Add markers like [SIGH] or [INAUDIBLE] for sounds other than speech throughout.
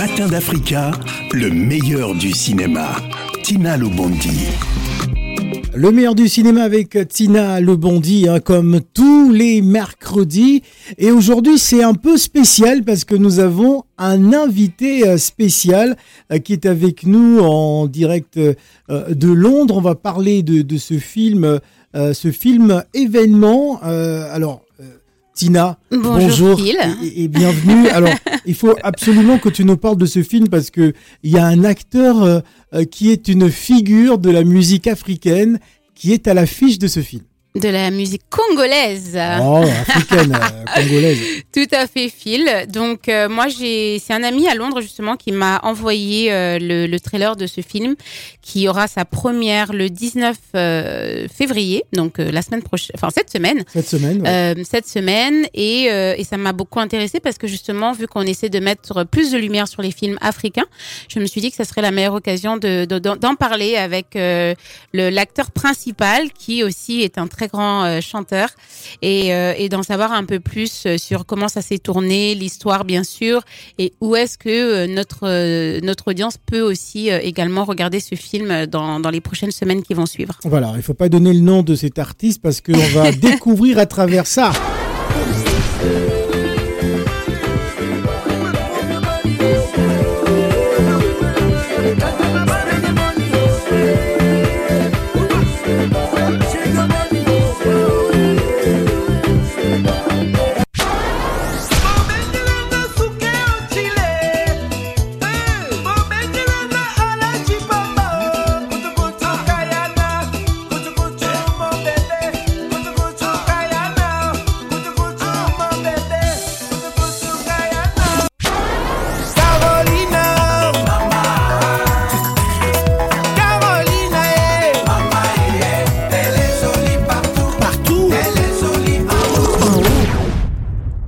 Matin d'Africa, le meilleur du cinéma. Tina Lobondi. Le meilleur du cinéma avec Tina Lebondi, hein, comme tous les mercredis. Et aujourd'hui, c'est un peu spécial parce que nous avons un invité euh, spécial euh, qui est avec nous en direct euh, de Londres. On va parler de, de ce film, ce film événement. Alors, Tina, Bonjour, et bienvenue. [LAUGHS] Alors, il faut absolument que tu nous parles de ce film parce que il y a un acteur euh, euh, qui est une figure de la musique africaine qui est à l'affiche de ce film. De la musique congolaise. Oh, africaine, euh, [LAUGHS] congolaise. Tout à fait, Phil. Donc, euh, moi, j'ai, c'est un ami à Londres, justement, qui m'a envoyé euh, le, le trailer de ce film, qui aura sa première le 19 euh, février, donc euh, la semaine prochaine, enfin, cette semaine. Cette semaine. ouais. Euh, cette semaine et, euh, et ça m'a beaucoup intéressé parce que justement vu qu'on essaie de mettre plus de lumière sur les films africains je me suis dit que ça serait la meilleure occasion de de- d'en parler avec euh, le l'acteur principal qui aussi est un très grand euh, chanteur et, euh, et d'en savoir un peu plus euh, sur comment ça s'est tourné l'histoire bien sûr et où est-ce que notre notre audience peut aussi également regarder ce film dans dans les prochaines semaines qui vont suivre Voilà, il faut pas donner le nom de cet artiste parce qu'on va [LAUGHS] découvrir à travers ça.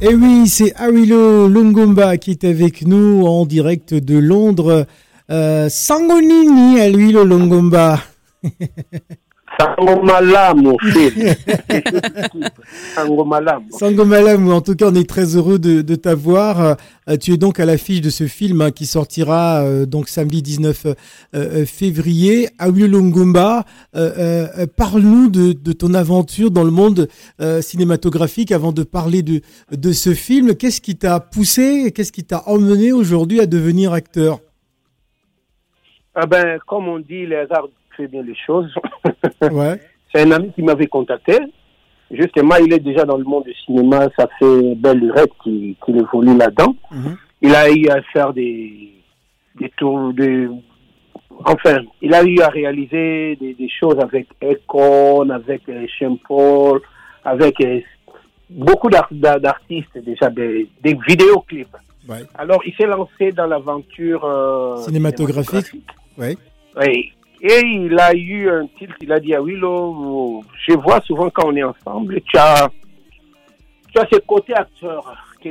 Et oui, c'est Awilo Longomba qui est avec nous en direct de Londres. Euh, Sangonini, Awilo Longomba. [LAUGHS] [LAUGHS] Sango malamu. Sango malamu. Sangomalam, en tout cas, on est très heureux de, de t'avoir. Euh, tu es donc à l'affiche de ce film hein, qui sortira euh, donc samedi 19 euh, février. Euh, parle-nous de, de ton aventure dans le monde cinématographique avant de parler de, de ce film. Qu'est-ce qui t'a poussé, qu'est-ce qui t'a emmené aujourd'hui à devenir acteur? Ah ben, comme on dit, les hasards fait bien les choses. [LAUGHS] Ouais. C'est un ami qui m'avait contacté. Justement, il est déjà dans le monde du cinéma. Ça fait belle lurette qu'il qu'il évolue là-dedans. Mhm. Il a eu à faire des, des tours de... Enfin, il a eu à réaliser des, des choses avec Econ, avec euh, Sean Paul, avec euh, beaucoup d'ar- d'ar- d'artistes déjà, des, des vidéoclips. Ouais. Alors, il s'est lancé dans l'aventure euh, Cinématographique. Ouais. Oui. Et il a eu un titre, il a dit à Willow, je vois souvent quand on est ensemble, tu as, tu as ce côté acteur que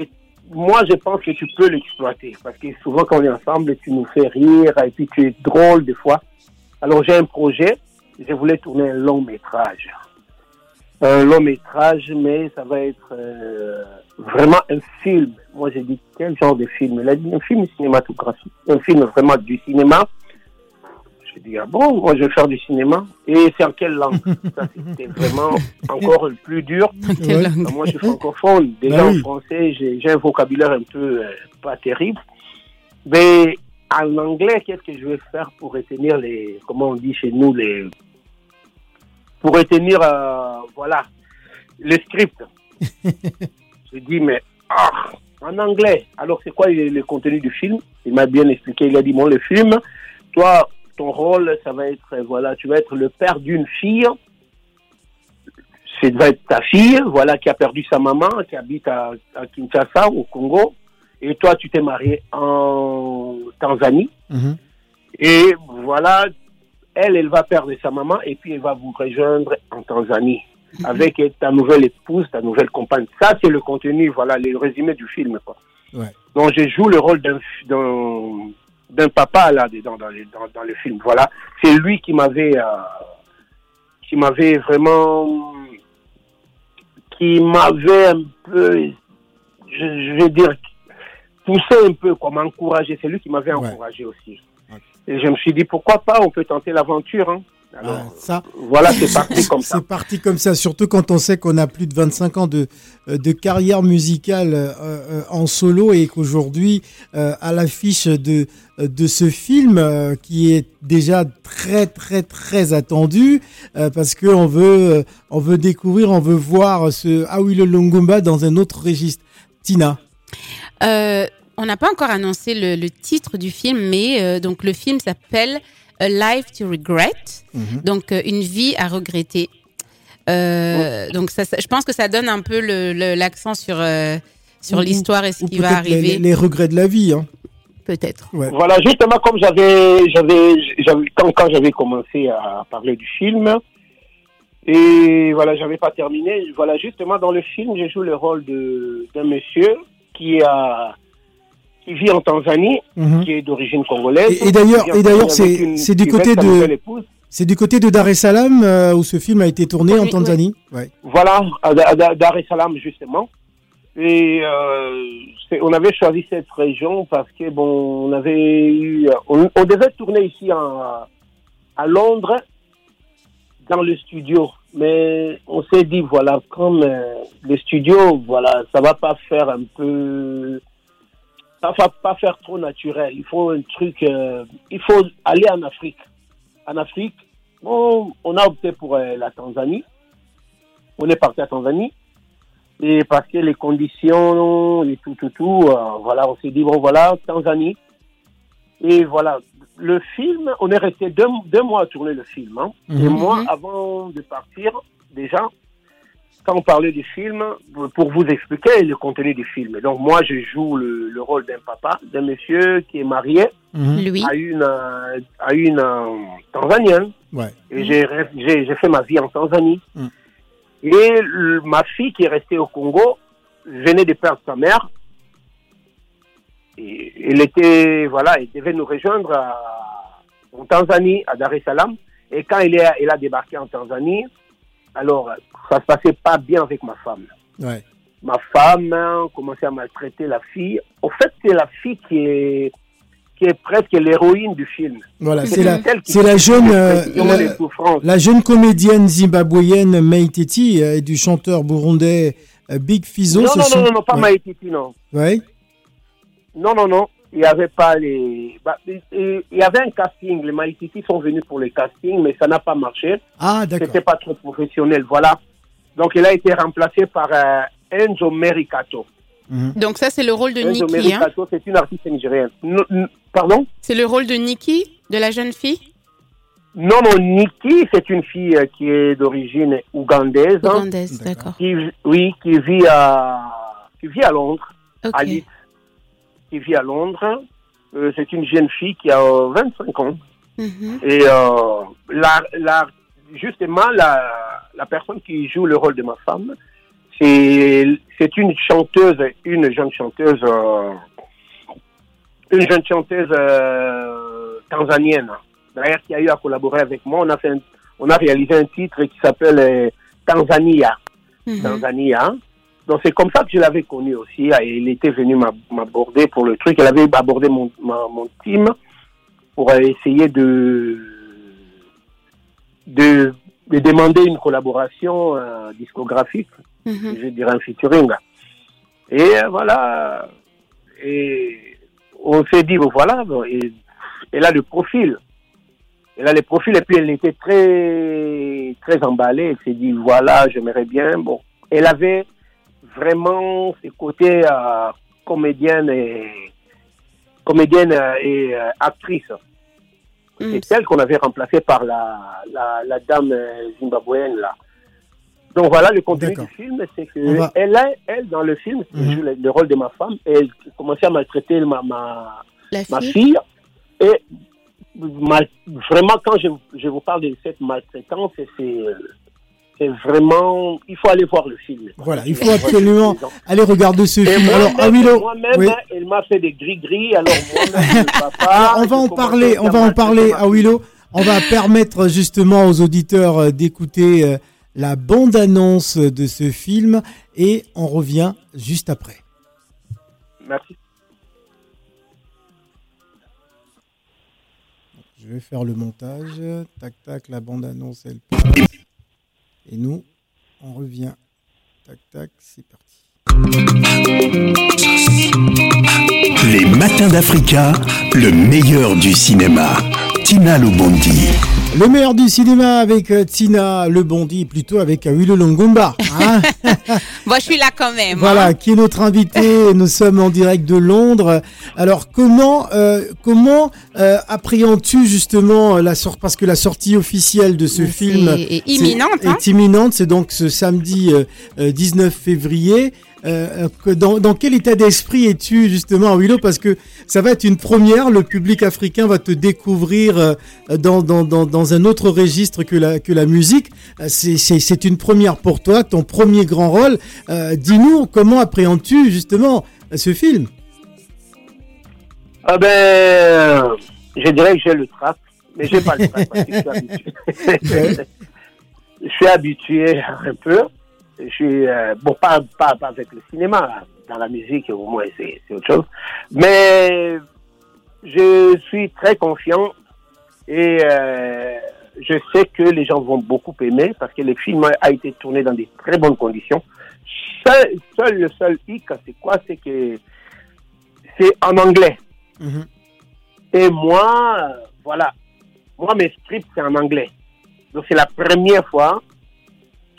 moi je pense que tu peux l'exploiter parce que souvent quand on est ensemble, tu nous fais rire et puis tu es drôle des fois. Alors j'ai un projet, je voulais tourner un long métrage. Un long métrage, mais ça va être euh, vraiment un film. Moi j'ai dit quel genre de film? Il a dit un film cinématographique, un film vraiment du cinéma. Je dis, ah bon, moi je vais faire du cinéma. Et c'est en quelle langue? [LAUGHS] Ça, c'était vraiment encore le plus dur. Ouais. Moi, je suis francophone. Déjà Bah en oui. français, j'ai j'ai un vocabulaire un peu euh, pas terrible. Mais en anglais, qu'est-ce que je vais faire pour retenir les, comment on dit chez nous, les, pour retenir, euh, voilà, le script? [LAUGHS] je dis, mais, ah, en anglais. Alors, c'est quoi le, le contenu du film? Il m'a bien expliqué. Il a dit, bon, le film, toi, ton rôle, ça va être, voilà, tu vas être le père d'une fille. C'est va être ta fille, voilà, qui a perdu sa maman, qui habite à, à Kinshasa, au Congo. Et toi, tu t'es marié en Tanzanie. Mhm. Et voilà, elle, elle va perdre sa maman et puis elle va vous rejoindre en Tanzanie avec ta nouvelle épouse, ta nouvelle compagne. Ça, c'est le contenu, voilà, le résumé du film. Quoi. Ouais. Donc, je joue le rôle d'un d'un papa là dedans dans, les- dans, dans le film. Voilà, c'est lui qui m'avait euh, qui m'avait vraiment qui m'avait un peu, je, je vais dire, poussé un peu, m'a encouragé. C'est lui qui m'avait Ouais. encouragé aussi. Et je me suis dit, pourquoi pas, on peut tenter l'aventure. Hein. Alors, Ah, ça, voilà, c'est parti comme [LAUGHS] ça. C'est parti comme ça, surtout quand on sait qu'on a plus de 25 ans de, euh, de carrière musicale euh, euh, en solo et qu'aujourd'hui, euh, à l'affiche de, de ce film euh, qui est déjà très très très attendu euh, parce que on veut on veut découvrir, on veut voir ce Awilo Longomba dans un autre registre. Tina, Euh, on n'a pas encore annoncé le, le titre du film, mais euh, donc le film s'appelle A Life to Regret, Mhm. donc euh, une vie à regretter. Euh, Donc ça, ça- je pense que ça donne un peu l'accent sur euh, sur l'histoire et ce ou qui va arriver, les- les regrets de la vie. Hein. peut-être. Ouais. Voilà, justement, comme j'avais, j'avais, j'avais, quand, quand j'avais commencé à parler du film, et voilà, j'avais pas terminé. Voilà, justement, dans le film, je joue le rôle de, d'un monsieur qui a, qui vit en Tanzanie, Mhm. qui est d'origine congolaise. Et- et d'ailleurs- et c'est- une- c'est du côté de-. C'est du côté de Dar es Salaam euh, où ce film a été tourné en Oui, Tanzanie. Ouais. Voilà, à, à- à Dar es Salaam, justement. Et euh, c'est- on avait choisi cette région parce que, bon, on avait eu. On, on devait tourner ici en- à Londres, dans le studio. Mais on s'est dit, voilà, comme euh, le studio, voilà, ça va pas faire un peu. Ça va pas faire trop naturel. Il faut un truc. euh, il faut aller en Afrique. En Afrique, bon, on a opté pour euh, la Tanzanie on est parti à Tanzanie. Et parce que les conditions et tout, tout, tout, euh, voilà, on s'est dit, bon, voilà, Tanzanie. Et voilà, le film, on est resté deux, deux mois à tourner le film. hein. Et Mhm. moi, avant de partir, déjà, quand on parlait du film, pour vous expliquer le contenu du film. Donc, moi, je joue le, le rôle d'un papa, d'un monsieur qui est marié Mhm. Lui, à une, euh, à une euh, Tanzanienne. Ouais. Et j'ai re- j'ai fait ma vie en Tanzanie. Mm. Et le- ma fille qui est restée au Congo venait de perdre sa mère. Et elle était, voilà, elle devait nous rejoindre à- en Tanzanie, à Dar es Salaam. Et quand elle, est, elle a débarqué en Tanzanie, alors ça se passait pas bien avec ma femme. Ouais. Ma femme hein, commençait à maltraiter la fille. En fait, c'est la fille qui est, qui est presque l'héroïne du film. Voilà, C'est la, c'est jeune, euh, la, jeune comédienne zimbabwéenne Maïtiti euh, et du chanteur burundais euh, Big Fizzo. Non, non, non, non, non, pas ouais. Non. Ouais. Non, non, non. Il n'y avait pas les. bah, il y avait un casting. Les Maïtiti sont venus pour le casting, mais ça n'a pas marché. Ah, d'accord. C'était pas trop professionnel, voilà. Donc, il a été remplacé par euh, Enzo Mericato. Mhm. donc ça c'est le rôle de Enzo Nikki, hein. Mericato, c'est une artiste nigérienne. Pardon? C'est le rôle de Nikki, de la jeune fille? Non, non, Nikki, c'est une fille euh, qui est d'origine ougandaise. hein, Ougandaise, D'accord. d'accord. qui, oui, qui vit à, qui vit à Londres. À Leeds, qui vit à Londres. Euh, c'est une jeune fille qui a euh, 25 ans. Mhm. Et euh, la, la, justement, la, la personne qui joue le rôle de ma femme, c'est c'est une chanteuse, une jeune chanteuse, euh, une jeune chanteuse euh, tanzanienne, d'ailleurs qui a eu à collaborer avec moi. On a fait, un- on a réalisé un titre qui s'appelle euh, Tanzania. Mhm. Tanzania. Donc c'est comme ça que je l'avais connu aussi. Et Il était venu m'ab- m'aborder pour le truc. Elle avait abordé mon, ma- mon team pour essayer de, de, de demander une collaboration euh, discographique, Mhm. je dirais un featuring. Et euh, voilà. Et on s'est dit, voilà, et, elle a le profil. Elle a le profil et puis elle était très, très emballée. Elle s'est dit, voilà, j'aimerais bien. Bon, elle avait vraiment ce côté euh, comédienne et comédienne et euh, actrice. Mhm. C'est celle qu'on avait remplacée par la, la, la dame euh, zimbabwéenne là. Donc voilà le contenu du film, c'est que va- elle, a- elle dans le film, qui Mhm. joue le, le rôle de ma femme, elle commençait à maltraiter ma, ma, La ma fille. fille. Et mal- vraiment, quand je, je vous parle de cette maltraitance, c'est- c'est vraiment, il faut aller voir le film. Voilà, il faut absolument aller regarder ce film. Moi alors, Amilo, ah, moi-même, oui. Hein, m'a fait des gris-gris. Alors, [LAUGHS] alors on va en parler, on va en parler, à Willow. On va permettre justement aux auditeurs euh, d'écouter euh, la bande-annonce de ce film et on revient juste après. Merci. Je vais faire le montage. Tac tac, la bande annonce elle. Et nous, on revient. Tac, tac, c'est parti. Les matins d'Africa, le meilleur du cinéma. Tina Lobondi. Le meilleur du cinéma avec euh, Tina Le Bondi, plutôt avec euh, Willow Longomba. hein. [LAUGHS] Moi, je suis là quand même. Voilà, hein. qui est notre invité. Nous sommes en direct de Londres. Alors, comment, euh, comment euh, appréhendes-tu justement la sortie Parce que la sortie officielle de ce film est imminente, c'est- hein. est imminente. C'est donc ce samedi euh, euh, 19 février. Euh, que dans, dans quel état d'esprit es-tu justement, Willow? Parce que ça va être une première. Le public africain va te découvrir euh, dans, dans, dans, dans un autre registre que la, que la musique. Euh, C'est, une première pour toi, ton premier grand rôle. Euh, dis-nous comment appréhendes-tu justement ce film? Ah ben, je dirais que j'ai le trac, mais j'ai pas le trac parce que je suis [LAUGHS] habitué. [LAUGHS] je suis habitué un peu. Je suis, euh, bon, pas, pas, pas avec le cinéma, dans la musique, au moins, c'est c'est autre chose. Mais je suis très confiant et euh, je sais que les gens vont beaucoup aimer parce que le film a été tourné dans des très bonnes conditions. Seul, seul le seul hic, c'est quoi? C'est que c'est en anglais. Mhm. Et moi, voilà, moi, mes scripts, c'est en anglais. Donc, c'est la première fois,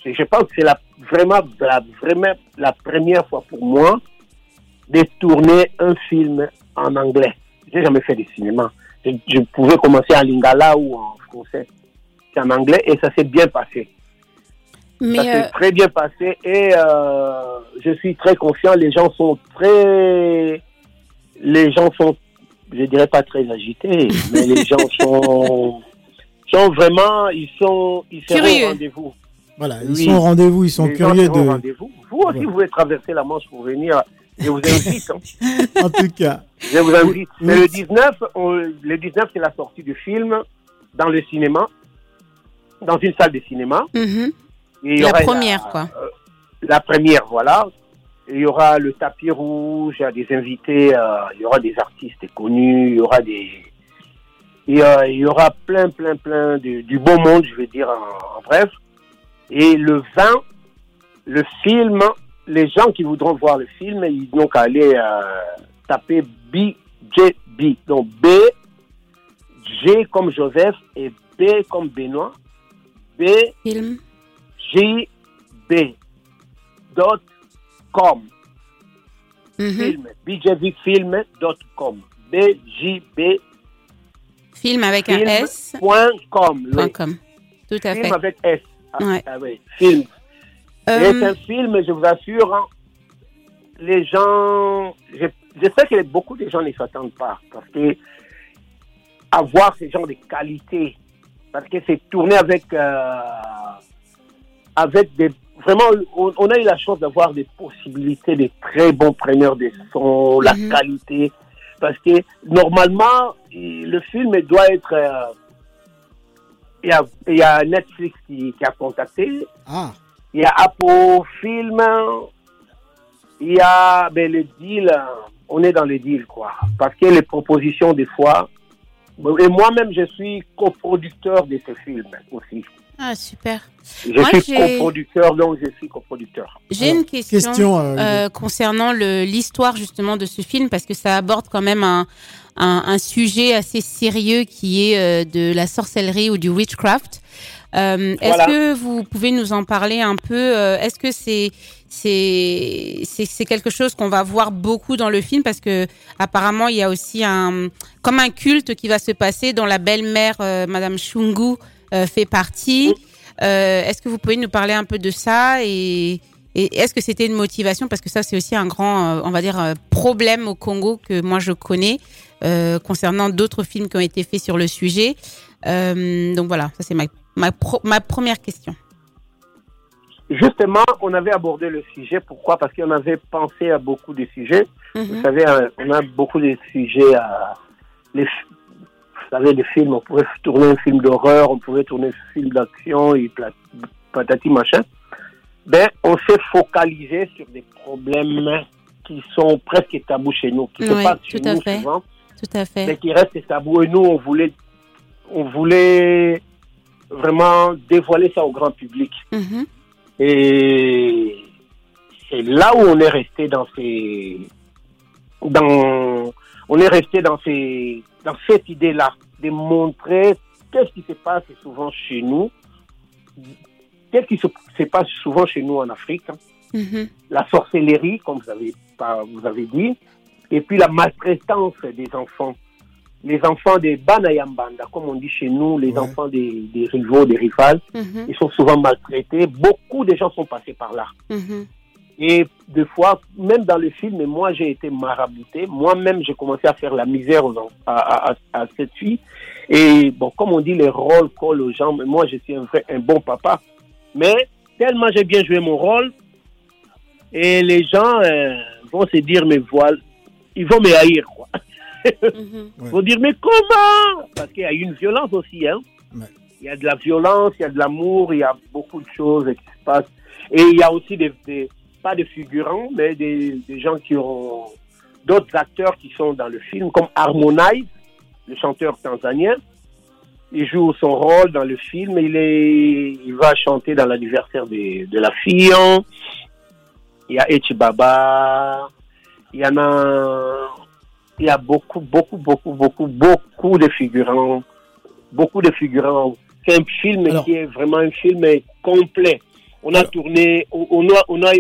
je, pense que c'est la, vraiment, la, vraiment la première fois pour moi de tourner un film en anglais. J'ai jamais fait de cinéma. Je, je pouvais commencer en lingala ou en français. C'est en anglais et ça s'est bien passé. ça s'est euh, très bien passé et euh, je suis très confiant. Les gens sont très, les gens sont, je dirais pas très agités, mais les [LAUGHS] gens sont, sont vraiment, ils sont, ils Curieux. au rendez-vous. Voilà, ils Oui. sont au rendez-vous, ils sont Les curieux de. rendez-vous. Vous aussi, Ouais. vous pouvez traverser la Manche pour venir. Je vous invite. hein. [LAUGHS] En tout cas, Je vous invite. Oui. Mais le 19, on- le 19, c'est la sortie du film dans le cinéma, dans une salle de cinéma. mhm. Et La première, quoi. euh, la première, voilà. Et il y aura le tapis rouge, il y a des invités, euh, il y aura des artistes connus, il y aura des. Et, euh, il y aura plein, plein, plein de, du beau monde, je vais dire en, en bref. Et le 20, le film, les gens qui voudront voir le film, ils n'ont qu'à aller euh, taper BJB. Donc B, G comme Joseph et B comme Benoît. B, film. bjb.com Mhm. film bjbfilm.com bjb.com Film avec un Film. S. oui. point com. Tout à film fait. avec S ah, Ouais. ah oui, film Euh, c'est un film je vous assure hein, les gens je, je sais que beaucoup de gens ne s'attendent pas parce que avoir ce genre de qualité parce que c'est tourné avec euh, avec des vraiment on, on a eu la chance d'avoir des possibilités de très bons preneurs de son la Mhm. qualité parce que normalement le film doit être euh, il y a, y a Netflix qui, qui a contacté ah, il y a Apple Film, il y a ben, le deal, on est dans le deal quoi. Parce que les propositions des fois, et moi-même je suis coproducteur de ce film aussi. Ah, super. Je Moi, suis j'ai- coproducteur, donc je suis coproducteur. J'ai une question, question, euh, euh, concernant l'histoire justement de ce film parce que ça aborde quand même un, un, un sujet assez sérieux qui est euh, de la sorcellerie ou du witchcraft. Euh, Est-ce Voilà. que vous pouvez nous en parler un peu Est-ce que c'est c'est c'est c'est quelque chose qu'on va voir beaucoup dans le film? Parce que apparemment il y a aussi un comme un culte qui va se passer dont la belle-mère euh, Madame Shungu euh, fait partie. Euh, Est-ce que vous pouvez nous parler un peu de ça et, et est-ce que c'était une motivation? Parce que ça c'est aussi un grand, euh, on va dire, euh, problème au Congo que moi je connais euh, concernant d'autres films qui ont été faits sur le sujet. Euh, donc voilà, ça c'est ma ma, pro- ma première question. Justement, on avait abordé le sujet. Pourquoi? Parce qu'on avait pensé à beaucoup de sujets. Vous Mhm. savez, euh, on a beaucoup de sujets à. Les, vous savez, les films, on pouvait tourner un film d'horreur, on pouvait tourner un film d'action et patati machin. Ben, on s'est focalisé sur des problèmes qui sont presque tabous chez nous, qui se Oui, passent tout chez nous fait. souvent, Tout à mais fait. qui restent tabous. Et nous, on voulait on voulait vraiment dévoiler ça au grand public. Mhm. Et c'est là où on est resté dans ces, dans, on est resté dans ces, dans cette idée-là, de montrer qu'est-ce qui se passe souvent chez nous, qu'est-ce qui se, se passe souvent chez nous en Afrique, hein. Mhm. la sorcellerie, comme vous avez, pas- vous avez dit, et puis la maltraitance des enfants. Les enfants des Banayambanda, comme on dit chez nous, les Ouais. enfants des, des rivaux, des rivales, Mhm. ils sont souvent maltraités. Beaucoup de gens sont passés par là. Mhm. Et des fois, même dans le film, moi j'ai été marabouté. Moi-même, j'ai commencé à faire la misère aux à, à- à- à cette fille. Et bon, comme on dit, les rôles collent aux gens. Mais moi, je suis un, vrai, un bon papa. Mais tellement j'ai bien joué mon rôle, et les gens euh, vont se dire, mais voilà, ils vont me haïr, quoi. Mhm. Ils [LAUGHS] vont dire, mais comment? Parce qu'il y a une violence aussi, hein. Ouais. Il y a de la violence, il y a de l'amour, il y a beaucoup de choses qui se passent. Et il y a aussi des, des- pas des figurants, mais des, des gens qui ont d'autres acteurs qui sont dans le film, comme Harmonize, le chanteur tanzanien. Il joue son rôle dans le film. Il est, il va chanter dans l'anniversaire de, de la fille. Il y a Echibaba. Il y en a, il y a beaucoup, beaucoup, beaucoup, beaucoup, beaucoup de figurants. Beaucoup de figurants. C'est un film Alors- qui est vraiment un film complet. On a Alors- tourné, on on a, on a,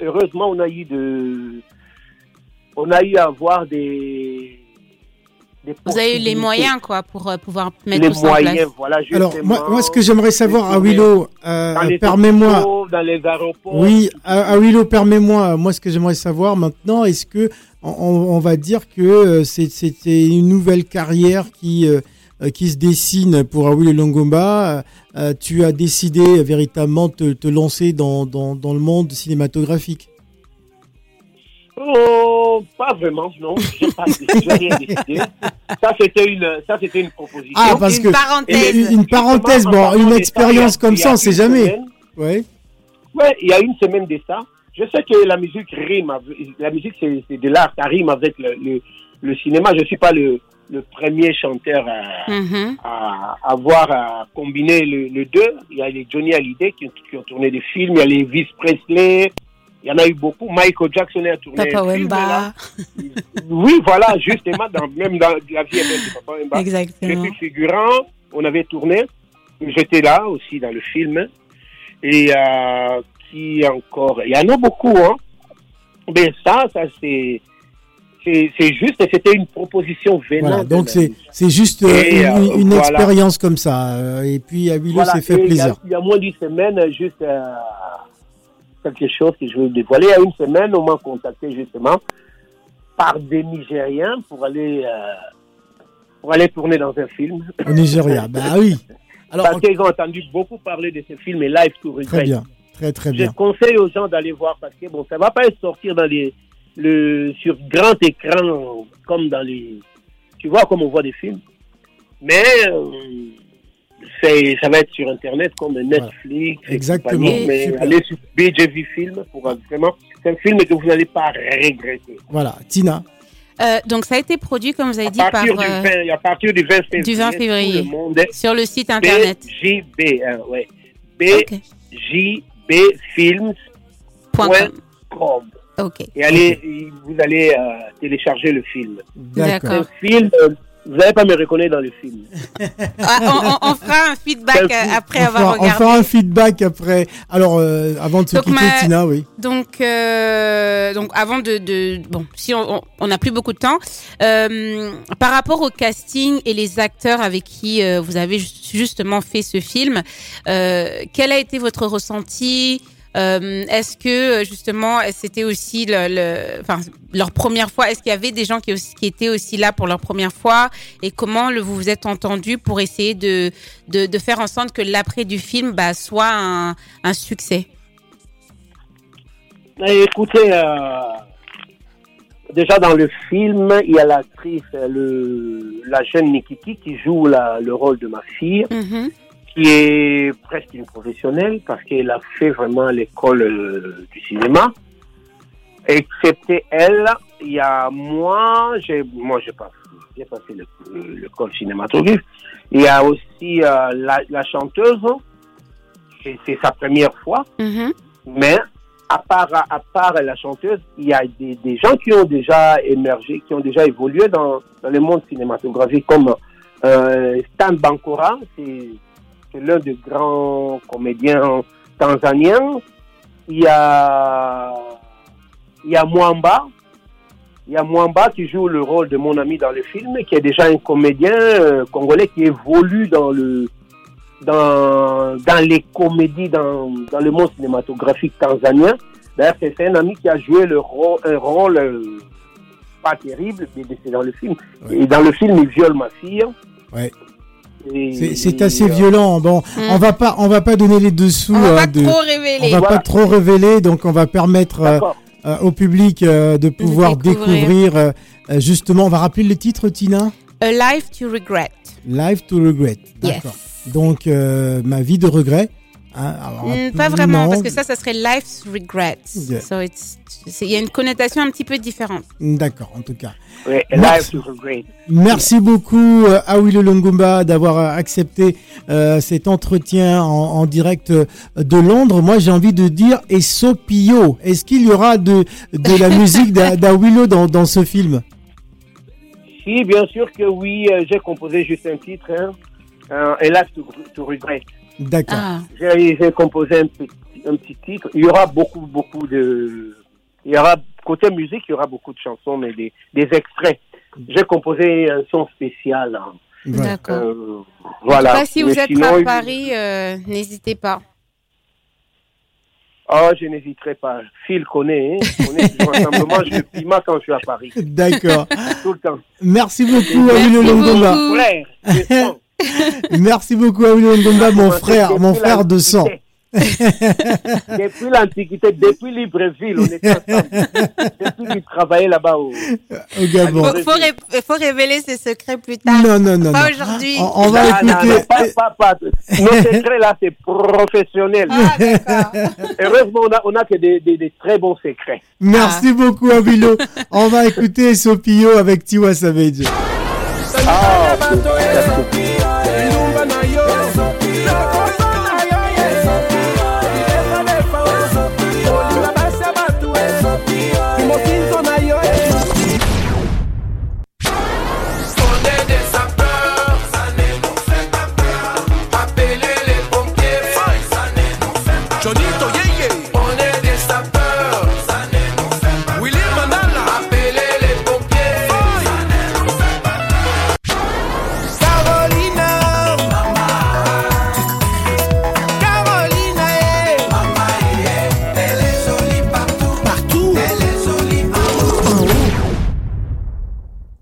heureusement, on a eu de, on a eu à voir des, des Vous avez eu les moyens, quoi, pour euh, pouvoir mettre les tout ça en moyens, place. voilà, Alors, moi, moi, ce que j'aimerais savoir, Awilo, dans euh, permets-moi. hôpitaux, dans les aéroports. Oui, A- Awilo, permets-moi. Moi, ce que j'aimerais savoir maintenant, est-ce que on, on va dire que euh, c'est- c'était une nouvelle carrière qui euh, qui se dessine pour Awilo Longomba. Euh, euh, tu as décidé véritablement de te, te lancer dans, dans, dans le monde cinématographique. Oh, pas vraiment, non. Pas j'ai [LAUGHS] rien décidé. Ça, c'était une, ça, c'était une proposition. Ah, parce Une que parenthèse. une, une parenthèse, bon, une expérience comme ça, on sait une jamais. semaine- Ouais. Ouais, il y a une semaine de ça. Je sais que la musique rime. avec- La musique, c'est c'est de l'art. Ça rime avec le, le, le cinéma. Je suis pas le, le premier chanteur à, Mhm. à avoir à combiner le, le deux. Il y a les Johnny Hallyday qui, ont- qui ont tourné des films. Il y a les Elvis Presley. Il y en a eu beaucoup. Michael Jackson a tourné Papa un film. Wemba. Oui, voilà, justement, dans, même dans la vie de Papa Wemba. Exactement. suis figurant, on avait tourné, j'étais là aussi dans le film. Et euh, qui encore? Il y en a beaucoup, hein. Mais ça, ça c'est. C'est c'est juste, c'était une proposition. Voilà, de donc c'est c'est juste euh, Et, une, euh, une voilà. expérience comme ça. euh, Et puis Awilo Voilà, s'est fait et il y a- plaisir. Il y, a moins d'une semaine, juste euh, quelque chose que je veux dévoiler. Il y a une semaine, on m'a contacté justement par des Nigériens pour aller, euh, pour aller tourner dans un film. Au Nigeria. [LAUGHS] bah oui. Alors Parce qu'ils ont entendu beaucoup parler de ce film et Live to Regret. très bien, très très Je bien. conseille aux gens d'aller voir parce que bon, ça va pas sortir dans les, le, sur grand écran comme dans les, tu vois, comme on voit des films. Mais euh, c'est, ça va être sur Internet comme Netflix. et Exactement. Mais Super. allez sur BJV Film pour euh, vraiment, c'est un film que vous n'allez pas regretter. Voilà, Tina. Euh, donc, ça a été produit, comme vous avez À dit, par, partir, du 20, à partir du 20 février. du 20 février. Tout le monde est sur le site internet. BJB, hein, ouais. BJBfilms.com. com. Ok. Et allez, vous allez euh, télécharger le film. D'accord. Un film, euh, vous n'allez pas me reconnaître dans le film. Ah, on, on- on fera un feedback euh, après on, avoir fera, on regardé. fera un feedback après. Alors, euh, avant de se Donc, quitter, ma- Tina, oui. Donc, euh, donc avant de, de bon, si on on- on n'a plus beaucoup de temps, euh, par rapport au casting et les acteurs avec qui euh, vous avez ju- justement fait ce film, euh, quel a été votre ressenti? Euh, Est-ce que euh, justement c'était aussi le, le- enfin, leur première fois Est-ce qu'il y avait des gens qui, aussi- qui étaient aussi là pour leur première fois? Et comment le, vous vous êtes entendu pour essayer de, de, de faire en sorte que l'après du film bah, soit un, un succès? Eh, Écoutez, euh, déjà dans le film, il y a l'actrice, la jeune Nikiki qui joue la- le rôle de ma fille, Mhm. Qui est presque une professionnelle parce qu'elle a fait vraiment l'école euh, du cinéma. Excepté elle, il y a moi, j'ai, moi, j'ai pas, j'ai passé le, le col cinématographique. Il y a aussi euh, la, la chanteuse. C'est, sa première fois. Mhm. Mais à part, à part la chanteuse, il y a des, des gens qui ont déjà émergé, qui ont déjà évolué dans, dans le monde cinématographique, comme euh, Stan Bankora, c'est c'est l'un des grands comédiens tanzaniens. Il y a, il y a Mwamba. Il y a Mwamba qui joue le rôle de mon ami dans le film, qui est déjà un comédien euh, congolais qui évolue dans le dans, dans les comédies, dans, dans le monde cinématographique tanzanien. D'ailleurs, c'est c'est un ami qui a joué le rôle, un rôle euh, pas terrible, mais c'est dans le film. Ouais. Et dans le film, il viole ma fille. Ouais. C'est- assez euh, violent. Bon, Mm. on va pas, on va pas donner les dessous. On va euh, pas de- trop on révéler. va Voilà. pas trop révéler, donc on va permettre euh, euh, au public euh, de pouvoir découvrir. découvrir. justement, on va rappeler le titre, Tina? A life to regret. Life to regret. Yes. D'accord. Donc euh, ma vie de regret. Hein, alors, Mm, un pas vraiment, non. parce que ça, ça serait life's regrets. Yeah. So il y a une connotation un petit peu différente. D'accord, en tout cas. Ouais, Merci. Life to Regret. Merci beaucoup euh, Awilo Longumba d'avoir euh, accepté euh, cet entretien en, en direct de Londres. Moi, j'ai envie de dire Esopio. Est-ce qu'il y aura de, de la [LAUGHS] musique d'A- d'Awilo dans, dans ce film? Si, bien sûr que oui, j'ai composé juste un titre, hein, euh, et Life to, to Regret. D'accord. Ah, J'ai composé un petit, un petit titre. Il y aura beaucoup, beaucoup de. Il y aura, côté musique, il y aura beaucoup de chansons, mais des, des extraits. J'ai composé un son spécial. hein. D'accord. Euh, voilà. En tout cas, si vous Mais êtes sinon, à Paris, euh, n'hésitez pas. Oh, je n'hésiterai pas. Phil connaît, hein. On est toujours [LAUGHS] ensemble. Moi, je le piment quand je suis à Paris. D'accord. Tout le temps. Merci beaucoup Merci Awilo [LAUGHS] Merci beaucoup Awilo Longumba, mon frère, mon frère de sang. depuis l'Antiquité, depuis Libreville, on était ensemble. Depuis qu'il travaillait là-bas au. Au Gabon. Faut, faut, ré- faut révéler ses secrets plus tard. Non, non, non, Pas aujourd'hui. On, on va Non, écouter. non, pas, pas, pas. Nos secrets là, c'est professionnel. Ah. Heureusement, on a, on a que des, des, des très bons secrets. Merci beaucoup Awilo. On va écouter Sopio avec Tiwa Savage. Ah, Esopi,